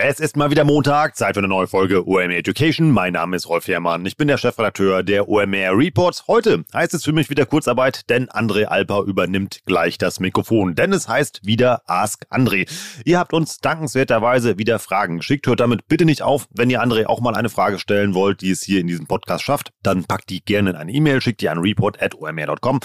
Es ist mal wieder Montag, Zeit für eine neue Folge OMR Education. Mein Name ist Rolf Herrmann. Ich bin der Chefredakteur der OMR Reports. Heute heißt es für mich wieder Kurzarbeit, denn André Alper übernimmt gleich das Mikrofon. Denn es heißt wieder Ask André. Ihr habt uns dankenswerterweise wieder Fragen geschickt. Hört damit bitte nicht auf. Wenn ihr André auch mal eine Frage stellen wollt, die es hier in diesem Podcast schafft, dann packt die gerne in eine E-Mail, schickt die an report.omr.com.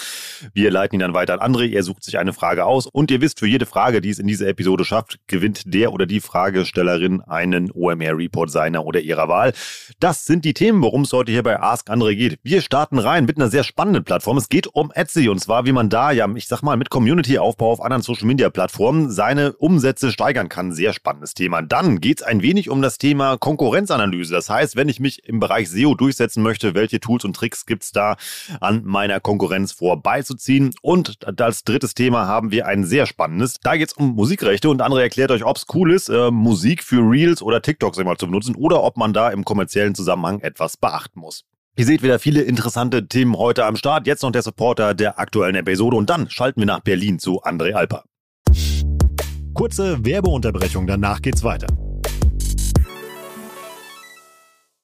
Wir leiten ihn dann weiter an André. Er sucht sich eine Frage aus. Und ihr wisst, für jede Frage, die es in dieser Episode schafft, gewinnt der oder die Fragestellerin Hörerin einen OMR-Report seiner oder ihrer Wahl. Das sind die Themen, worum es heute hier bei Ask Andre geht. Wir starten rein mit einer sehr spannenden Plattform. Es geht um Etsy und zwar, wie man da ja, ich sag mal, mit Community-Aufbau auf anderen Social-Media-Plattformen seine Umsätze steigern kann. Sehr spannendes Thema. Dann geht es ein wenig um das Thema Konkurrenzanalyse. Das heißt, wenn ich mich im Bereich SEO durchsetzen möchte, welche Tools und Tricks gibt es da an meiner Konkurrenz vorbeizuziehen? Und als drittes Thema haben wir ein sehr spannendes. Da geht es um Musikrechte und andere erklärt euch, ob es cool ist, äh, Musik für für Reels oder TikToks immer zu benutzen oder ob man da im kommerziellen Zusammenhang etwas beachten muss. Ihr seht wieder viele interessante Themen heute am Start. Jetzt noch der Supporter der aktuellen Episode und dann schalten wir nach Berlin zu André Alper. Kurze Werbeunterbrechung, danach geht's weiter.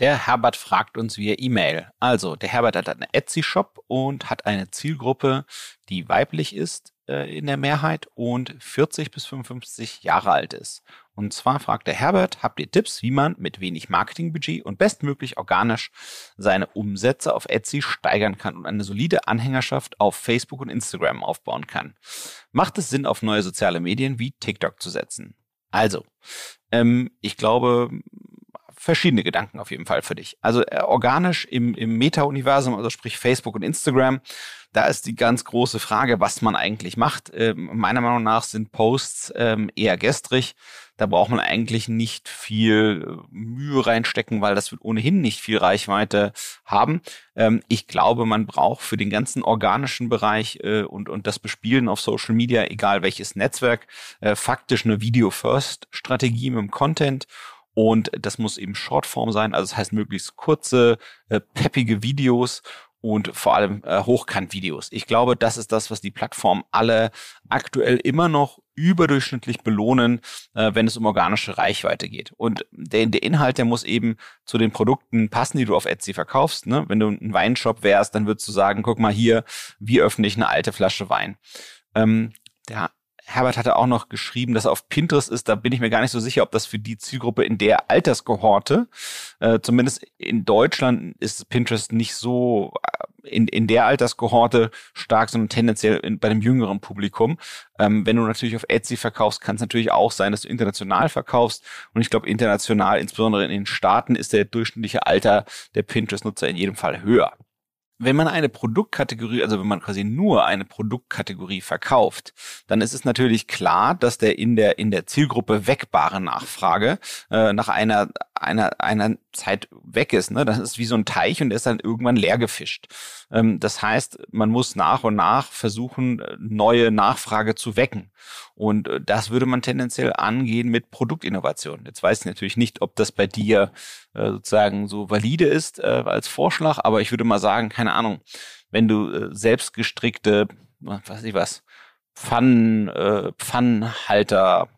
Der Herbert fragt uns via E-Mail. Also, der Herbert hat einen Etsy-Shop und hat eine Zielgruppe, die weiblich ist äh, in der Mehrheit und 40 bis 55 Jahre alt ist. Und zwar fragt der Herbert, habt ihr Tipps, wie man mit wenig Marketingbudget und bestmöglich organisch seine Umsätze auf Etsy steigern kann und eine solide Anhängerschaft auf Facebook und Instagram aufbauen kann? Macht es Sinn, auf neue soziale Medien wie TikTok zu setzen? Also, ähm, ich glaube, verschiedene Gedanken auf jeden Fall für dich. Also äh, organisch im, im Meta-Universum, also sprich Facebook und Instagram, da ist die ganz große Frage, was man eigentlich macht. Ähm, meiner Meinung nach sind Posts ähm, eher gestrig. Da braucht man eigentlich nicht viel äh, Mühe reinstecken, weil das wird ohnehin nicht viel Reichweite haben. Ähm, ich glaube, man braucht für den ganzen organischen Bereich äh, und, und das Bespielen auf Social Media, egal welches Netzwerk, äh, faktisch eine Video-First-Strategie mit dem Content und das muss eben Shortform sein, also das heißt möglichst kurze, äh, peppige Videos und vor allem äh, Hochkant-Videos. Ich glaube, das ist das, was die Plattformen alle aktuell immer noch überdurchschnittlich belohnen, äh, wenn es um organische Reichweite geht. Und der, der Inhalt, der muss eben zu den Produkten passen, die du auf Etsy verkaufst. Ne? Wenn du ein Weinshop wärst, dann würdest du sagen, guck mal hier, wie öffne ich eine alte Flasche Wein. Ähm, der Herbert hatte auch noch geschrieben, dass er auf Pinterest ist. Da bin ich mir gar nicht so sicher, ob das für die Zielgruppe in der Alterskohorte, äh, zumindest in Deutschland ist Pinterest nicht so äh, in, in der Alterskohorte stark, sondern tendenziell in, bei dem jüngeren Publikum. Ähm, wenn du natürlich auf Etsy verkaufst, kann es natürlich auch sein, dass du international verkaufst. Und ich glaube, international, insbesondere in den Staaten, ist der durchschnittliche Alter der Pinterest-Nutzer in jedem Fall höher wenn man eine Produktkategorie, also wenn man quasi nur eine Produktkategorie verkauft, dann ist es natürlich klar, dass der in der in der Zielgruppe wegbare Nachfrage äh, nach einer einer einer Zeit weg ist. Ne? Das ist wie so ein Teich und der ist dann irgendwann leer gefischt. Ähm, das heißt, man muss nach und nach versuchen, neue Nachfrage zu wecken. Und äh, das würde man tendenziell angehen mit Produktinnovation. Jetzt weiß ich natürlich nicht, ob das bei dir äh, sozusagen so valide ist äh, als Vorschlag, aber ich würde mal sagen, keine Ahnung, wenn du äh, selbstgestrickte, was weiß ich was, Pfannen, äh, Pfannenhalter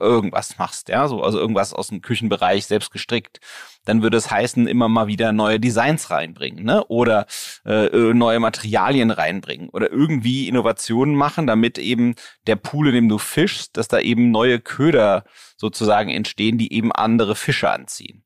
irgendwas machst, ja, so, also irgendwas aus dem Küchenbereich selbst gestrickt, dann würde es heißen, immer mal wieder neue Designs reinbringen, ne? Oder äh, äh, neue Materialien reinbringen oder irgendwie Innovationen machen, damit eben der Pool, in dem du fischst, dass da eben neue Köder sozusagen entstehen, die eben andere Fische anziehen.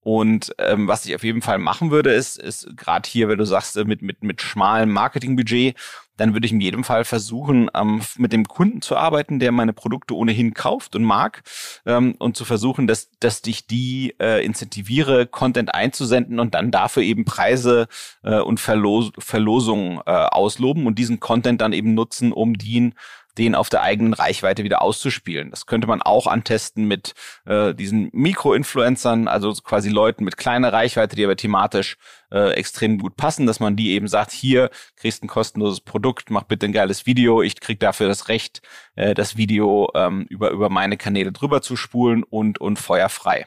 Und ähm, was ich auf jeden Fall machen würde, ist, ist gerade hier, wenn du sagst, äh, mit, mit, mit schmalem Marketingbudget, dann würde ich in jedem Fall versuchen, ähm, mit dem Kunden zu arbeiten, der meine Produkte ohnehin kauft und mag, ähm, und zu versuchen, dass, dass ich die äh, incentiviere, Content einzusenden und dann dafür eben Preise äh, und Verlos Verlosungen äh, ausloben und diesen Content dann eben nutzen, um den den auf der eigenen Reichweite wieder auszuspielen. Das könnte man auch antesten mit äh, diesen Mikro-Influencern, also quasi Leuten mit kleiner Reichweite, die aber thematisch äh, extrem gut passen, dass man die eben sagt, hier kriegst ein kostenloses Produkt, mach bitte ein geiles Video, ich krieg dafür das Recht, äh, das Video ähm, über, über meine Kanäle drüber zu spulen und, und feuerfrei.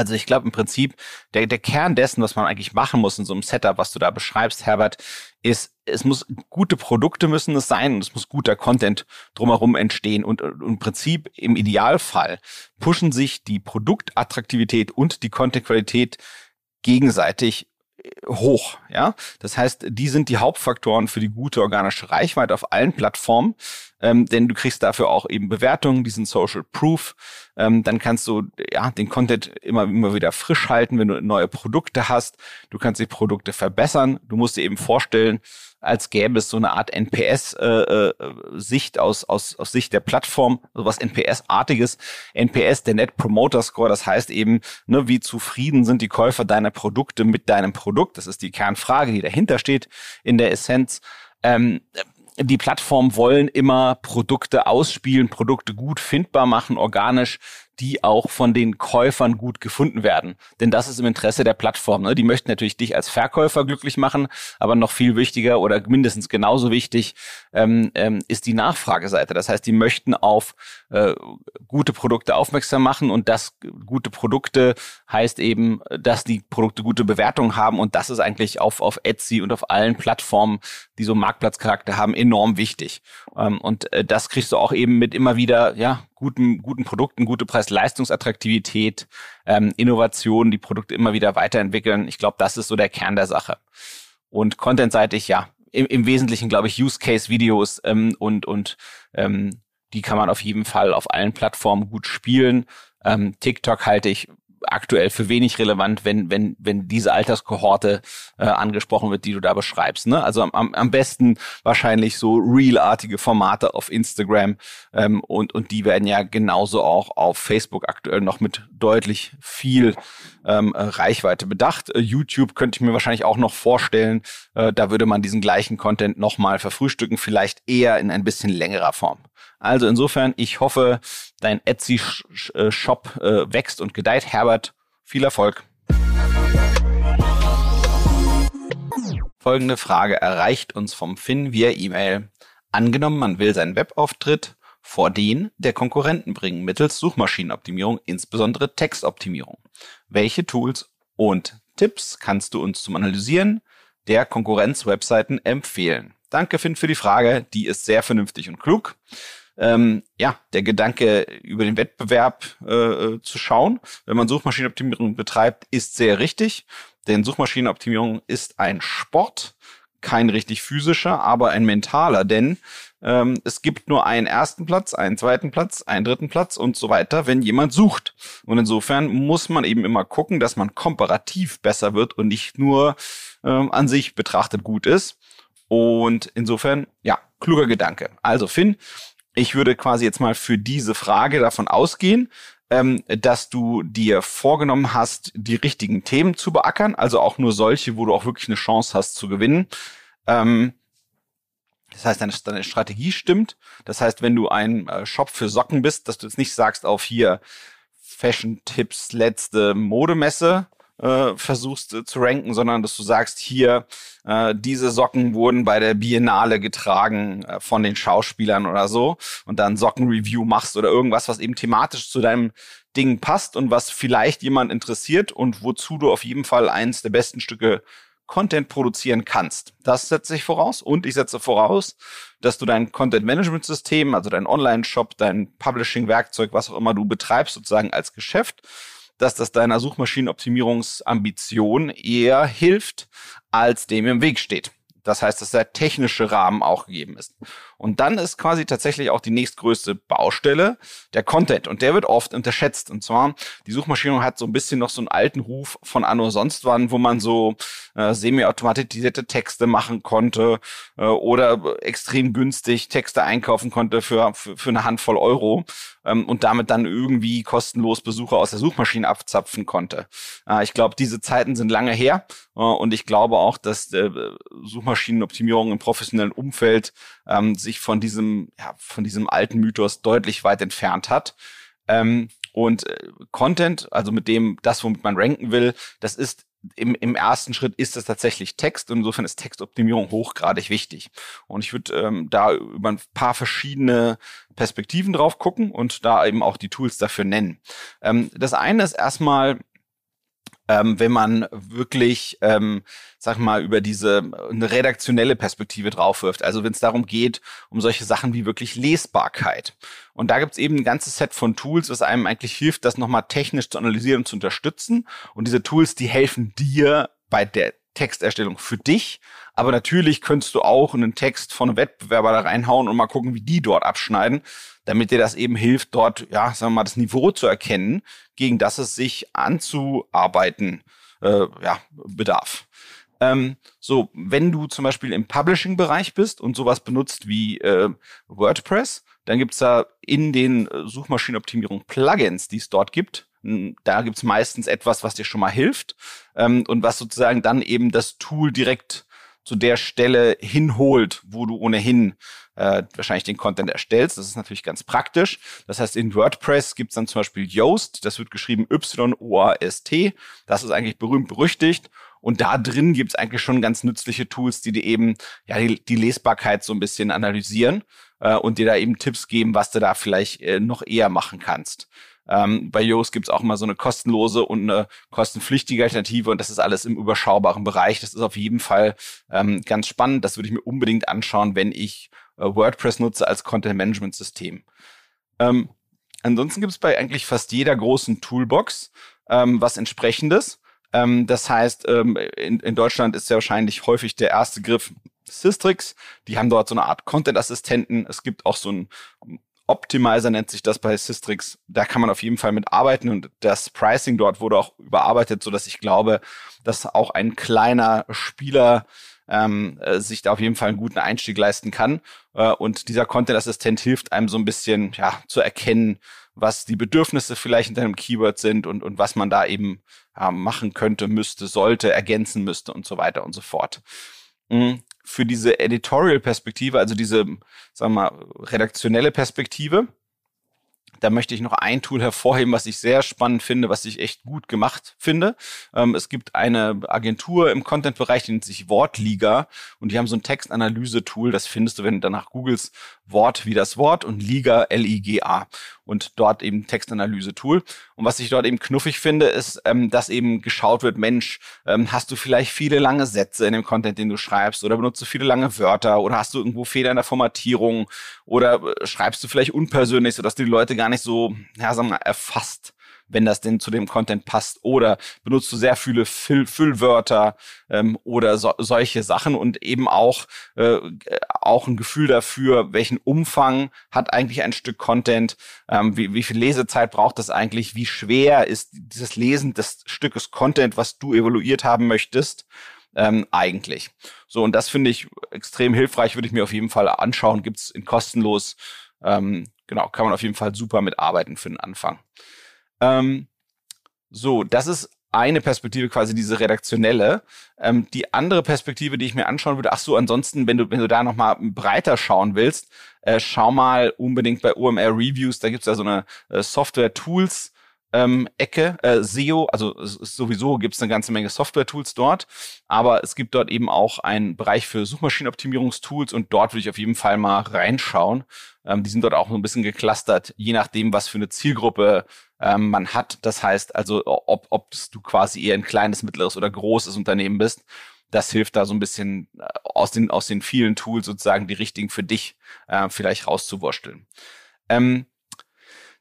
Also ich glaube im Prinzip, der, der Kern dessen, was man eigentlich machen muss in so einem Setup, was du da beschreibst, Herbert, ist, es muss gute Produkte müssen es sein und es muss guter Content drumherum entstehen. Und, und im Prinzip, im Idealfall, pushen sich die Produktattraktivität und die Contentqualität gegenseitig hoch, ja. Das heißt, die sind die Hauptfaktoren für die gute organische Reichweite auf allen Plattformen, ähm, denn du kriegst dafür auch eben Bewertungen, diesen Social Proof. Ähm, dann kannst du ja den Content immer immer wieder frisch halten, wenn du neue Produkte hast. Du kannst die Produkte verbessern. Du musst dir eben vorstellen, als gäbe es so eine Art NPS-Sicht äh, äh, aus, aus, aus Sicht der Plattform, so was NPS-artiges. NPS, der Net Promoter Score, das heißt eben, ne, wie zufrieden sind die Käufer deiner Produkte mit deinem Produkt? Das ist die Kernfrage, die dahinter steht in der Essenz. Ähm, die Plattformen wollen immer Produkte ausspielen, Produkte gut findbar machen, organisch die auch von den Käufern gut gefunden werden. Denn das ist im Interesse der Plattform. Ne? Die möchten natürlich dich als Verkäufer glücklich machen, aber noch viel wichtiger oder mindestens genauso wichtig ähm, ähm, ist die Nachfrageseite. Das heißt, die möchten auf äh, gute Produkte aufmerksam machen und das gute Produkte heißt eben, dass die Produkte gute Bewertungen haben und das ist eigentlich auf, auf Etsy und auf allen Plattformen, die so Marktplatzcharakter haben, enorm wichtig. Ähm, und äh, das kriegst du auch eben mit immer wieder, ja, guten, guten Produkten, gute Preis-Leistungsattraktivität, ähm, Innovation, die Produkte immer wieder weiterentwickeln. Ich glaube, das ist so der Kern der Sache. Und contentseitig, ja, im, im Wesentlichen, glaube ich, Use-Case-Videos ähm, und, und ähm, die kann man auf jeden Fall auf allen Plattformen gut spielen. Ähm, TikTok halte ich aktuell für wenig relevant, wenn, wenn, wenn diese Alterskohorte äh, angesprochen wird, die du da beschreibst. Ne? Also am, am besten wahrscheinlich so Real-artige Formate auf Instagram ähm, und, und die werden ja genauso auch auf Facebook aktuell noch mit deutlich viel ähm, Reichweite bedacht. Äh, YouTube könnte ich mir wahrscheinlich auch noch vorstellen, äh, da würde man diesen gleichen Content nochmal verfrühstücken, vielleicht eher in ein bisschen längerer Form. Also insofern, ich hoffe, dein Etsy-Shop äh, wächst und gedeiht. Herbert, viel Erfolg. Folgende Frage erreicht uns vom Finn via E-Mail. Angenommen, man will seinen Webauftritt vor den der Konkurrenten bringen, mittels Suchmaschinenoptimierung, insbesondere Textoptimierung. Welche Tools und Tipps kannst du uns zum Analysieren der Konkurrenz-Webseiten empfehlen? Danke, Finn, für die Frage. Die ist sehr vernünftig und klug ähm, ja, der Gedanke über den Wettbewerb äh, äh, zu schauen, wenn man Suchmaschinenoptimierung betreibt, ist sehr richtig. Denn Suchmaschinenoptimierung ist ein Sport, kein richtig physischer, aber ein mentaler, denn ähm, es gibt nur einen ersten Platz, einen zweiten Platz, einen dritten Platz und so weiter, wenn jemand sucht. Und insofern muss man eben immer gucken, dass man komparativ besser wird und nicht nur ähm, an sich betrachtet gut ist. Und insofern, ja, kluger Gedanke. Also Finn, ich würde quasi jetzt mal für diese Frage davon ausgehen, ähm, dass du dir vorgenommen hast, die richtigen Themen zu beackern, also auch nur solche, wo du auch wirklich eine Chance hast zu gewinnen. Ähm, das heißt, deine, deine Strategie stimmt. Das heißt, wenn du ein äh, Shop für Socken bist, dass du jetzt nicht sagst auf hier Fashion-Tipps, letzte Modemesse, äh, versuchst äh, zu ranken, sondern dass du sagst, hier, äh, diese Socken wurden bei der Biennale getragen äh, von den Schauspielern oder so und dann Sockenreview machst oder irgendwas, was eben thematisch zu deinem Ding passt und was vielleicht jemand interessiert und wozu du auf jeden Fall eins der besten Stücke Content produzieren kannst. Das setze ich voraus und ich setze voraus, dass du dein Content Management System, also dein Online-Shop, dein Publishing-Werkzeug, was auch immer du betreibst, sozusagen als Geschäft, dass das deiner Suchmaschinenoptimierungsambition eher hilft, als dem im Weg steht. Das heißt, dass der technische Rahmen auch gegeben ist. Und dann ist quasi tatsächlich auch die nächstgrößte Baustelle der Content. Und der wird oft unterschätzt. Und zwar, die Suchmaschine hat so ein bisschen noch so einen alten Ruf von Anno sonst wann, wo man so äh, semi-automatisierte Texte machen konnte äh, oder extrem günstig Texte einkaufen konnte für, für, für eine Handvoll Euro ähm, und damit dann irgendwie kostenlos Besucher aus der Suchmaschine abzapfen konnte. Äh, ich glaube, diese Zeiten sind lange her äh, und ich glaube auch, dass äh, Suchmaschinenoptimierung im professionellen Umfeld ähm, sich von diesem, ja, von diesem alten Mythos deutlich weit entfernt hat. Ähm, und äh, Content, also mit dem, das, womit man ranken will, das ist im, im ersten Schritt ist es tatsächlich Text und insofern ist Textoptimierung hochgradig wichtig. Und ich würde ähm, da über ein paar verschiedene Perspektiven drauf gucken und da eben auch die Tools dafür nennen. Ähm, das eine ist erstmal ähm, wenn man wirklich, ähm, sag mal, über diese eine redaktionelle Perspektive draufwirft. Also wenn es darum geht, um solche Sachen wie wirklich Lesbarkeit. Und da gibt's eben ein ganzes Set von Tools, was einem eigentlich hilft, das nochmal technisch zu analysieren und zu unterstützen. Und diese Tools, die helfen dir bei der Texterstellung für dich. Aber natürlich könntest du auch einen Text von einem Wettbewerber da reinhauen und mal gucken, wie die dort abschneiden damit dir das eben hilft, dort, ja, sagen wir mal, das Niveau zu erkennen, gegen das es sich anzuarbeiten, äh, ja, bedarf. Ähm, so, wenn du zum Beispiel im Publishing-Bereich bist und sowas benutzt wie äh, WordPress, dann gibt's da in den äh, Suchmaschinenoptimierung Plugins, die es dort gibt, da gibt's meistens etwas, was dir schon mal hilft ähm, und was sozusagen dann eben das Tool direkt zu der Stelle hinholt, wo du ohnehin äh, wahrscheinlich den Content erstellst. Das ist natürlich ganz praktisch. Das heißt, in WordPress gibt's dann zum Beispiel Yoast, das wird geschrieben Y-O-A-S-T. Das ist eigentlich berühmt berüchtigt. Und da drin gibt's eigentlich schon ganz nützliche Tools, die dir eben ja die, die Lesbarkeit so ein bisschen analysieren äh, und dir da eben Tipps geben, was du da vielleicht äh, noch eher machen kannst. Ähm, bei Yoast gibt's auch mal so eine kostenlose und eine kostenpflichtige Alternative und das ist alles im überschaubaren Bereich. Das ist auf jeden Fall ähm, ganz spannend. Das würde ich mir unbedingt anschauen, wenn ich äh, WordPress nutze als Content-Management-System. Ähm, ansonsten gibt es bei eigentlich fast jeder großen Toolbox ähm, was entsprechendes. Ähm, das heißt, ähm, in, in Deutschland ist ja wahrscheinlich häufig der erste Griff Systrix. Die haben dort so eine Art Content-Assistenten. Es gibt auch so ein Optimizer nennt sich das bei Systrix. Da kann man auf jeden Fall mit arbeiten und das Pricing dort wurde auch überarbeitet, so dass ich glaube, dass auch ein kleiner Spieler ähm, äh, sich da auf jeden Fall einen guten Einstieg leisten kann. Äh, und dieser Content-Assistent hilft einem so ein bisschen ja, zu erkennen, was die Bedürfnisse vielleicht in deinem Keyword sind und, und was man da eben ja, machen könnte, müsste, sollte, ergänzen müsste und so weiter und so fort. Mhm. Für diese Editorial-Perspektive, also diese, sagen wir mal, redaktionelle Perspektive, da möchte ich noch ein Tool hervorheben, was ich sehr spannend finde, was ich echt gut gemacht finde. Ähm, es gibt eine Agentur im Content-Bereich, die nennt sich Wortliga und die haben so ein Textanalyse-Tool, das findest du, wenn du danach googelst, Wort wie das Wort und Liga L-I-G-A und dort eben Textanalyse-Tool. Und was ich dort eben knuffig finde, ist, ähm, dass eben geschaut wird, Mensch, ähm, hast du vielleicht viele lange Sätze in dem Content, den du schreibst oder benutzt du viele lange Wörter oder hast du irgendwo Fehler in der Formatierung oder äh, schreibst du vielleicht unpersönlich, sodass du die Leute gar nicht so, ja, sagen wir mal, erfasst wenn das denn zu dem Content passt. Oder benutzt du sehr viele Füll Füllwörter ähm, oder so, solche Sachen und eben auch, äh, auch ein Gefühl dafür, welchen Umfang hat eigentlich ein Stück Content, ähm, wie, wie viel Lesezeit braucht das eigentlich, wie schwer ist dieses Lesen des Stückes Content, was du evaluiert haben möchtest. Ähm, eigentlich. So, und das finde ich extrem hilfreich, würde ich mir auf jeden Fall anschauen. Gibt's in kostenlos. Ähm, genau, kann man auf jeden Fall super mitarbeiten für den Anfang. Ähm, so, das ist eine Perspektive, quasi diese redaktionelle. Ähm, die andere Perspektive, die ich mir anschauen würde, ach so, ansonsten, wenn du, wenn du da nochmal breiter schauen willst, äh, schau mal unbedingt bei OMR Reviews, da gibt's ja so eine äh, Software-Tools, ähm, Ecke, äh, SEO, also sowieso gibt es eine ganze Menge Software-Tools dort, aber es gibt dort eben auch einen Bereich für Suchmaschinenoptimierungstools und dort würde ich auf jeden Fall mal reinschauen. Ähm, die sind dort auch so ein bisschen geclustert, je nachdem, was für eine Zielgruppe ähm, man hat. Das heißt also, ob, ob du quasi eher ein kleines, mittleres oder großes Unternehmen bist. das hilft da so ein bisschen äh, aus den, aus den vielen Tools sozusagen die richtigen für dich äh, vielleicht rauszuwursteln. Ähm,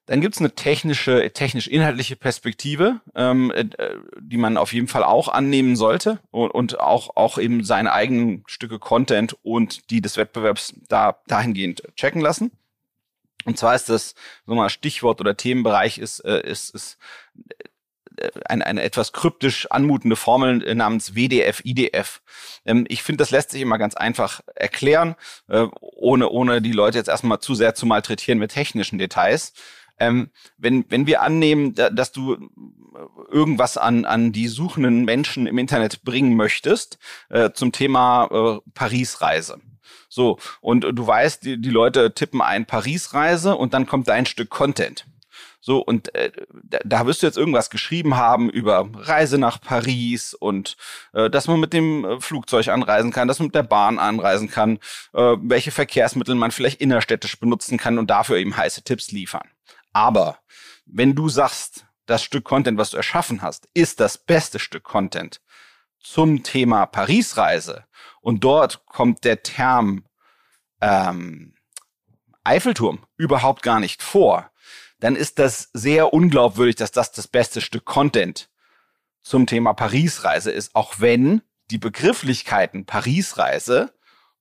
dann gibt's eine technische, technisch-inhaltliche Perspektive, ähm, äh, die man auf jeden Fall auch annehmen sollte und, und auch, auch eben seine eigenen Stücke Content und die des Wettbewerbs da dahingehend checken lassen. Und zwar ist das so mal Stichwort oder Themenbereich ist, äh, ist, ist äh, eine, eine etwas kryptisch anmutende Formel äh, namens WDF, IDF. Ähm, ich finde, das lässt sich immer ganz einfach erklären, äh, ohne, ohne die Leute jetzt erstmal zu sehr zu malträtieren mit technischen Details. Ähm, wenn, wenn wir annehmen, da, dass du irgendwas an, an die suchenden Menschen im Internet bringen möchtest, äh, zum Thema äh, Paris-Reise. So, und du weißt, die, die Leute tippen ein Paris-Reise und dann kommt dein Stück Content. So, und äh, da, da wirst du jetzt irgendwas geschrieben haben über Reise nach Paris und äh, dass man mit dem äh, Flugzeug anreisen kann, dass man mit der Bahn anreisen kann, äh, welche Verkehrsmittel man vielleicht innerstädtisch benutzen kann und dafür eben heiße Tipps liefern. Aber wenn du sagst, das Stück Content, was du erschaffen hast, ist das beste Stück Content zum Thema Paris-Reise und dort kommt der Term ähm, Eiffelturm überhaupt gar nicht vor, dann ist das sehr unglaubwürdig, dass das das beste Stück Content zum Thema Paris-Reise ist, auch wenn die Begrifflichkeiten Paris-Reise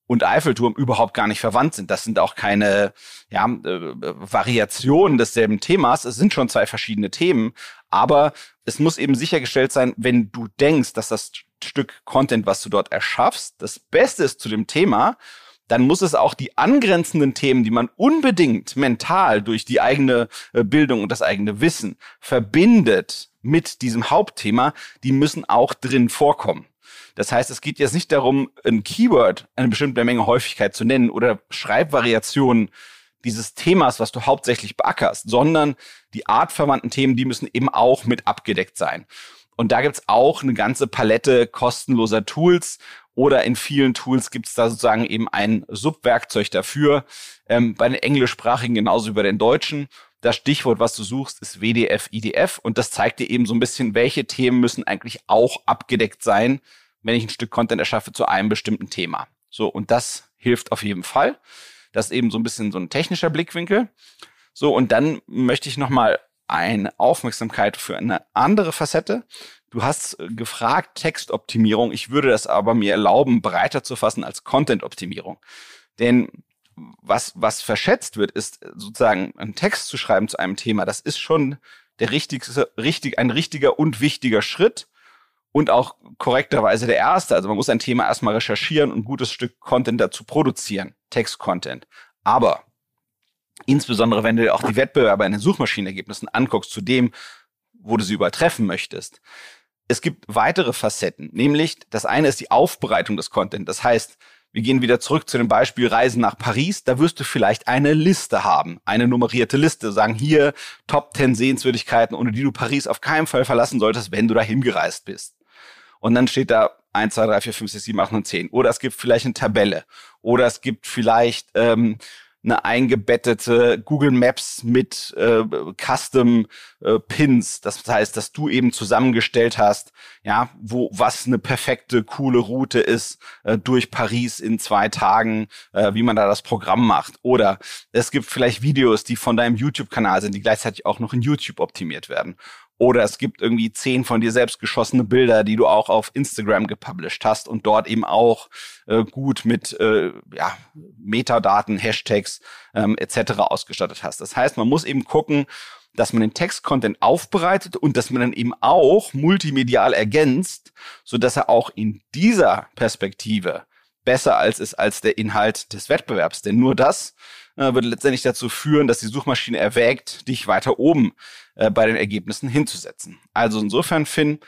und Eiffelturm überhaupt gar nicht verwandt sind. Das sind auch keine ja, äh, Variationen desselben Themas. Es sind schon zwei verschiedene Themen, aber es muss eben sichergestellt sein, wenn du denkst, dass das Stück Content, was du dort erschaffst, das Beste ist zu dem Thema, dann muss es auch die angrenzenden Themen, die man unbedingt mental durch die eigene äh, Bildung und das eigene Wissen verbindet mit diesem Hauptthema, die müssen auch drin vorkommen. Das heißt, es geht jetzt nicht darum, ein Keyword eine bestimmte Menge Häufigkeit zu nennen oder Schreibvariationen dieses Themas, was du hauptsächlich beackerst, sondern die artverwandten Themen, die müssen eben auch mit abgedeckt sein. Und da gibt's auch eine ganze Palette kostenloser Tools oder in vielen Tools gibt's da sozusagen eben ein Subwerkzeug dafür. Ähm, bei den englischsprachigen genauso wie bei den deutschen. Das Stichwort, was du suchst, ist WDF, IDF und das zeigt dir eben so ein bisschen, welche Themen müssen eigentlich auch abgedeckt sein, wenn ich ein Stück Content erschaffe zu einem bestimmten Thema. So, und das hilft auf jeden Fall. Das ist eben so ein bisschen so ein technischer Blickwinkel. So, und dann möchte ich nochmal eine Aufmerksamkeit für eine andere Facette. Du hast gefragt Textoptimierung. Ich würde das aber mir erlauben, breiter zu fassen als Content-Optimierung. Denn was, was verschätzt wird, ist sozusagen einen Text zu schreiben zu einem Thema. Das ist schon der richtigste, richtig, ein richtiger und wichtiger Schritt und auch korrekterweise der erste. Also man muss ein Thema erstmal recherchieren und ein gutes Stück Content dazu produzieren, Text-Content. Aber insbesondere wenn du auch die Wettbewerber in den Suchmaschinenergebnissen anguckst, zu dem, wo du sie übertreffen möchtest. Es gibt weitere Facetten, nämlich das eine ist die Aufbereitung des Content. Das heißt, wir gehen wieder zurück zu dem Beispiel Reisen nach Paris. Da wirst du vielleicht eine Liste haben, eine nummerierte Liste, sagen hier Top 10 Sehenswürdigkeiten, ohne die du Paris auf keinen Fall verlassen solltest, wenn du dahin gereist bist. Und dann steht da 1, 2, 3, 4, 5, 6, 7, 8, 9, 10. Oder es gibt vielleicht eine Tabelle. Oder es gibt vielleicht ähm, eine eingebettete Google Maps mit äh, Custom äh, Pins. Das heißt, dass du eben zusammengestellt hast, ja, wo was eine perfekte, coole Route ist äh, durch Paris in zwei Tagen, äh, wie man da das Programm macht. Oder es gibt vielleicht Videos, die von deinem YouTube-Kanal sind, die gleichzeitig auch noch in YouTube optimiert werden. Oder es gibt irgendwie zehn von dir selbst geschossene Bilder, die du auch auf Instagram gepublished hast und dort eben auch äh, gut mit äh, ja, Metadaten, Hashtags ähm, etc. ausgestattet hast. Das heißt, man muss eben gucken, dass man den Text-Content aufbereitet und dass man dann eben auch multimedial ergänzt, so dass er auch in dieser Perspektive besser als ist als der Inhalt des Wettbewerbs. Denn nur das äh, wird letztendlich dazu führen, dass die Suchmaschine erwägt, dich weiter oben äh, bei den Ergebnissen hinzusetzen. Also insofern, Finn,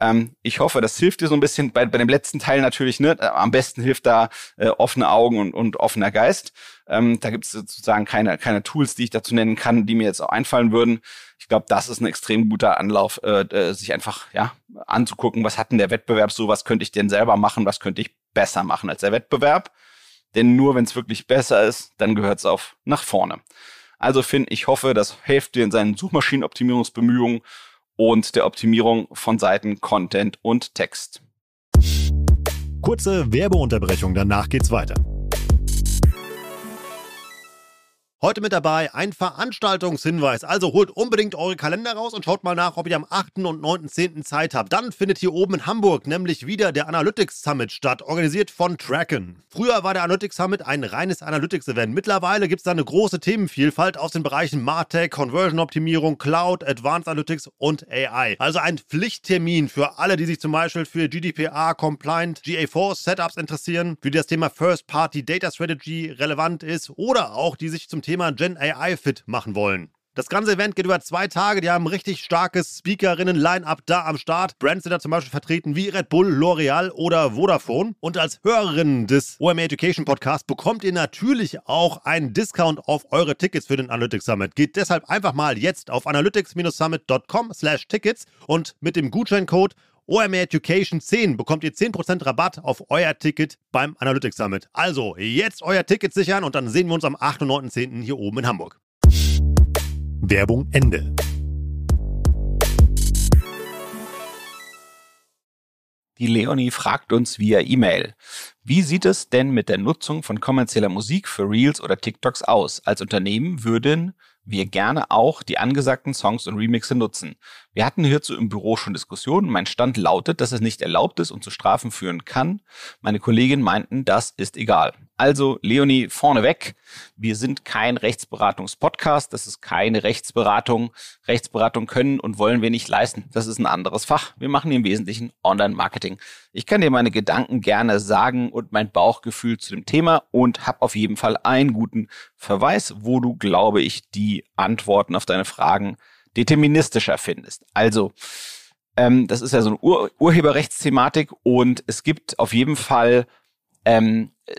ähm, ich hoffe, das hilft dir so ein bisschen bei, bei dem letzten Teil natürlich. Ne? Äh, am besten hilft da äh, offene Augen und, und offener Geist. Ähm, da gibt es sozusagen keine, keine Tools, die ich dazu nennen kann, die mir jetzt auch einfallen würden. Ich glaube, das ist ein extrem guter Anlauf, äh, äh, sich einfach ja anzugucken, was hat denn der Wettbewerb so, was könnte ich denn selber machen, was könnte ich besser machen als der Wettbewerb. Denn nur wenn es wirklich besser ist, dann gehört es auf nach vorne. Also Finn, ich hoffe, das hilft dir in seinen Suchmaschinenoptimierungsbemühungen und der Optimierung von Seiten, Content und Text. kurze Werbeunterbrechung, danach geht's weiter. Heute mit dabei ein Veranstaltungshinweis. Also holt unbedingt eure Kalender raus und schaut mal nach, ob ihr am 8. und 9.10. Zeit habt. Dann findet hier oben in Hamburg nämlich wieder der Analytics Summit statt, organisiert von Tracken. Früher war der Analytics Summit ein reines Analytics-Event. Mittlerweile gibt es da eine große Themenvielfalt aus den Bereichen Martech, Conversion-Optimierung, Cloud, Advanced Analytics und AI. Also ein Pflichttermin für alle, die sich zum Beispiel für GDPR, Compliant, GA4 Setups interessieren, für die das Thema First-Party Data Strategy relevant ist oder auch die sich zum Thema Gen AI fit machen wollen. Das ganze Event geht über zwei Tage. Die haben richtig starkes Speakerinnen-Line-Up da am Start. Brands sind da zum Beispiel vertreten wie Red Bull, L'Oreal oder Vodafone. Und als Hörerin des OMA Education Podcast bekommt ihr natürlich auch einen Discount auf eure Tickets für den Analytics Summit. Geht deshalb einfach mal jetzt auf analytics-summit.com slash Tickets und mit dem Gutscheincode OMR Education 10 bekommt ihr 10% Rabatt auf euer Ticket beim Analytics Summit. Also jetzt euer Ticket sichern und dann sehen wir uns am 8. und 9.10. hier oben in Hamburg. Werbung Ende. Die Leonie fragt uns via E-Mail. Wie sieht es denn mit der Nutzung von kommerzieller Musik für Reels oder TikToks aus? Als Unternehmen würden wir gerne auch die angesagten Songs und Remixe nutzen. Wir hatten hierzu im Büro schon Diskussionen. Mein Stand lautet, dass es nicht erlaubt ist und zu Strafen führen kann. Meine Kolleginnen meinten, das ist egal. Also, Leonie, vorneweg. Wir sind kein Rechtsberatungspodcast. Das ist keine Rechtsberatung. Rechtsberatung können und wollen wir nicht leisten. Das ist ein anderes Fach. Wir machen im Wesentlichen Online-Marketing. Ich kann dir meine Gedanken gerne sagen und mein Bauchgefühl zu dem Thema und habe auf jeden Fall einen guten Verweis, wo du, glaube ich, die Antworten auf deine Fragen deterministischer findest. Also, ähm, das ist ja so eine Ur Urheberrechtsthematik und es gibt auf jeden Fall ähm, äh,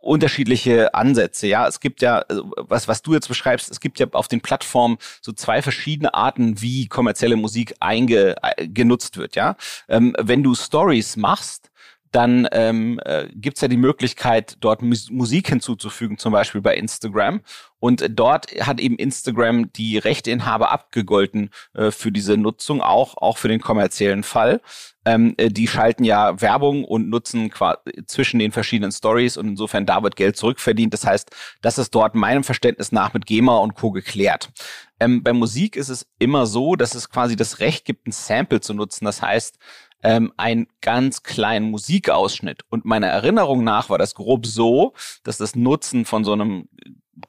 unterschiedliche Ansätze. Ja, es gibt ja, also, was, was du jetzt beschreibst, es gibt ja auf den Plattformen so zwei verschiedene Arten, wie kommerzielle Musik einge, äh, genutzt wird. Ja, ähm, wenn du Stories machst, dann ähm, äh, gibt ja die Möglichkeit, dort Mus Musik hinzuzufügen, zum Beispiel bei Instagram. Und dort hat eben Instagram die Rechteinhaber abgegolten äh, für diese Nutzung, auch, auch für den kommerziellen Fall. Ähm, äh, die schalten ja Werbung und nutzen zwischen den verschiedenen Stories und insofern da wird Geld zurückverdient. Das heißt, das ist dort meinem Verständnis nach mit GEMA und Co. geklärt. Ähm, bei Musik ist es immer so, dass es quasi das Recht gibt, ein Sample zu nutzen. Das heißt, ähm, einen ganz kleinen Musikausschnitt. Und meiner Erinnerung nach war das grob so, dass das Nutzen von so einem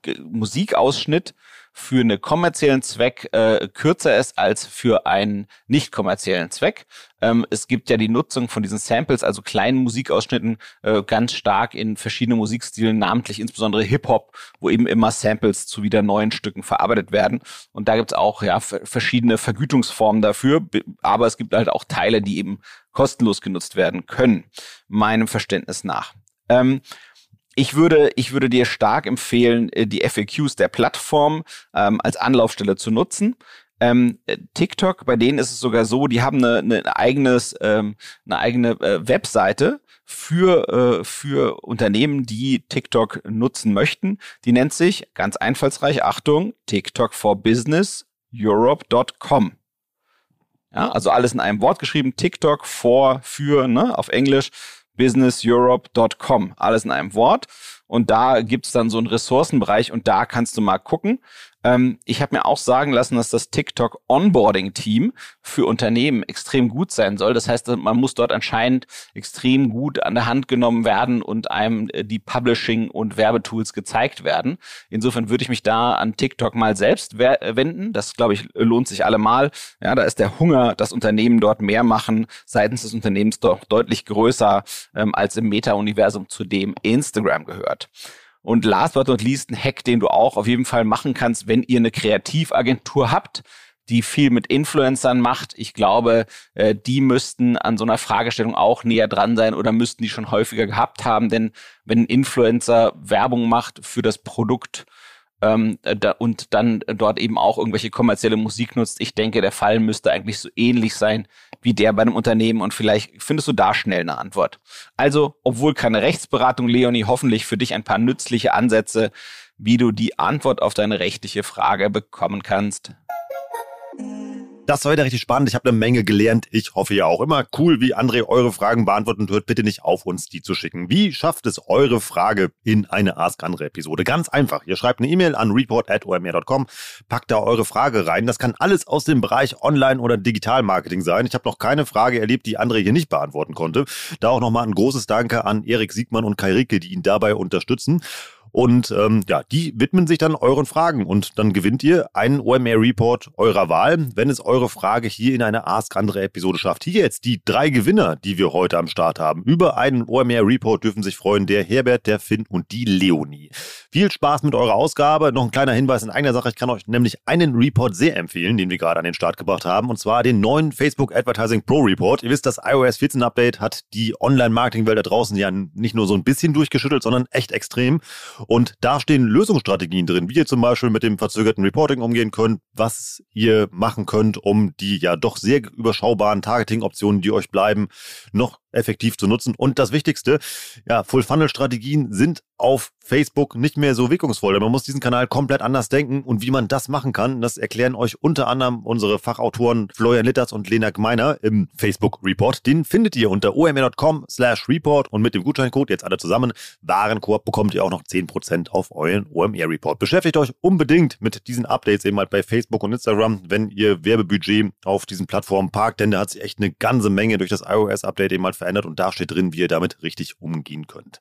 äh, Musikausschnitt für einen kommerziellen Zweck äh, kürzer ist als für einen nicht kommerziellen Zweck. Ähm, es gibt ja die Nutzung von diesen Samples, also kleinen Musikausschnitten, äh, ganz stark in verschiedenen Musikstilen, namentlich insbesondere Hip-Hop, wo eben immer Samples zu wieder neuen Stücken verarbeitet werden. Und da gibt's auch ja verschiedene Vergütungsformen dafür, aber es gibt halt auch Teile, die eben kostenlos genutzt werden können, meinem Verständnis nach. Ähm, ich würde, ich würde dir stark empfehlen, äh, die FAQs der Plattform ähm, als Anlaufstelle zu nutzen. Ähm, äh, TikTok, bei denen ist es sogar so, die haben eine, eine eigenes, ähm, eine eigene äh, Webseite für, äh, für Unternehmen, die TikTok nutzen möchten. Die nennt sich ganz einfallsreich, Achtung, TikTok for Business Europe.com. Ja, also alles in einem Wort geschrieben, TikTok for, für, ne, auf Englisch businesseurope.com. Alles in einem Wort. Und da gibt's dann so einen Ressourcenbereich und da kannst du mal gucken. Ähm, ich habe mir auch sagen lassen, dass das TikTok Onboarding Team für Unternehmen extrem gut sein soll. Das heißt, man muss dort anscheinend extrem gut an der Hand genommen werden und einem äh, die Publishing und Werbetools gezeigt werden. Insofern würde ich mich da an TikTok mal selbst wenden. Das glaube ich lohnt sich allemal. Ja, da ist der Hunger, dass Unternehmen dort mehr machen, seitens des Unternehmens doch deutlich größer ähm, als im Meta-Universum, zu dem Instagram gehört. Und last but not least ein Hack, den du auch auf jeden Fall machen kannst, wenn ihr eine Kreativagentur habt, die viel mit Influencern macht. Ich glaube, äh, die müssten an so einer Fragestellung auch näher dran sein oder müssten die schon häufiger gehabt haben. Denn wenn ein Influencer Werbung macht für das Produkt, ähm, da, und dann dort eben auch irgendwelche kommerzielle Musik nutzt. Ich denke, der Fall müsste eigentlich so ähnlich sein wie der bei einem Unternehmen und vielleicht findest du da schnell eine Antwort. Also, obwohl keine Rechtsberatung, Leonie, hoffentlich für dich ein paar nützliche Ansätze, wie du die Antwort auf deine rechtliche Frage bekommen kannst. Das war wieder richtig spannend. Ich habe eine Menge gelernt. Ich hoffe ja auch immer. Cool, wie André eure Fragen beantwortet und hört bitte nicht auf, uns die zu schicken. Wie schafft es eure Frage in eine Ask André Episode? Ganz einfach. Ihr schreibt eine E-Mail an report.omr.com, packt da eure Frage rein. Das kann alles aus dem Bereich Online- oder Digitalmarketing sein. Ich habe noch keine Frage erlebt, die André hier nicht beantworten konnte. Da auch nochmal ein großes Danke an Erik Siegmann und Kai Ricke, die ihn dabei unterstützen. Und ähm, ja, die widmen sich dann euren Fragen und dann gewinnt ihr einen OMR-Report eurer Wahl, wenn es eure Frage hier in eine Ask andere Episode schafft. Hier jetzt die drei Gewinner, die wir heute am Start haben. Über einen OMR-Report dürfen sich freuen der Herbert, der Finn und die Leonie. Viel Spaß mit eurer Ausgabe. Noch ein kleiner Hinweis in eigener Sache. Ich kann euch nämlich einen Report sehr empfehlen, den wir gerade an den Start gebracht haben. Und zwar den neuen Facebook Advertising Pro Report. Ihr wisst, das iOS 14 Update hat die Online-Marketing-Welt da draußen ja nicht nur so ein bisschen durchgeschüttelt, sondern echt extrem. Und da stehen Lösungsstrategien drin, wie ihr zum Beispiel mit dem verzögerten Reporting umgehen könnt, was ihr machen könnt, um die ja doch sehr überschaubaren Targeting-Optionen, die euch bleiben, noch effektiv zu nutzen. Und das Wichtigste, ja, Full-Funnel-Strategien sind auf Facebook nicht mehr so wirkungsvoll. Man muss diesen Kanal komplett anders denken und wie man das machen kann, das erklären euch unter anderem unsere Fachautoren Florian Litters und Lena Gmeiner im Facebook Report. Den findet ihr unter omr.com slash report und mit dem Gutscheincode jetzt alle zusammen Warenkorb bekommt ihr auch noch 10% auf euren OMR Report. Beschäftigt euch unbedingt mit diesen Updates eben halt bei Facebook und Instagram, wenn ihr Werbebudget auf diesen Plattformen parkt, denn da hat sich echt eine ganze Menge durch das iOS Update eben halt verändert und da steht drin, wie ihr damit richtig umgehen könnt.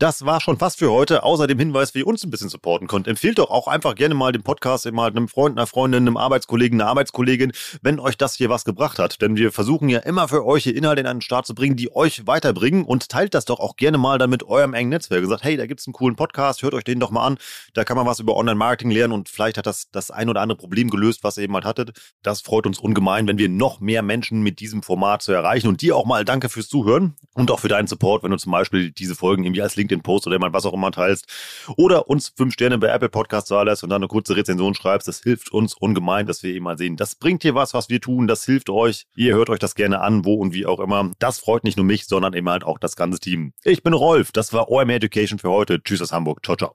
Das war schon fast für heute. Außer dem Hinweis, wie ihr uns ein bisschen supporten könnt. Empfehlt doch auch einfach gerne mal den Podcast mal einem Freund, einer Freundin, einem Arbeitskollegen, einer Arbeitskollegin, wenn euch das hier was gebracht hat. Denn wir versuchen ja immer für euch hier Inhalte in einen Start zu bringen, die euch weiterbringen. Und teilt das doch auch gerne mal dann mit eurem engen Netzwerk. Und sagt, hey, da gibt's einen coolen Podcast, hört euch den doch mal an. Da kann man was über Online-Marketing lernen und vielleicht hat das das ein oder andere Problem gelöst, was ihr eben halt hattet. Das freut uns ungemein, wenn wir noch mehr Menschen mit diesem Format zu erreichen. Und dir auch mal danke fürs Zuhören und auch für deinen Support, wenn du zum Beispiel diese Folgen irgendwie als LinkedIn-Post oder mal was auch immer teilst oder uns fünf Sterne bei Apple Podcasts zahlst und dann eine kurze Rezension schreibst. Das hilft uns ungemein, dass wir eben mal sehen, das bringt hier was, was wir tun, das hilft euch. Ihr hört euch das gerne an, wo und wie auch immer. Das freut nicht nur mich, sondern eben halt auch das ganze Team. Ich bin Rolf, das war OMR Education für heute. Tschüss aus Hamburg. Ciao, ciao.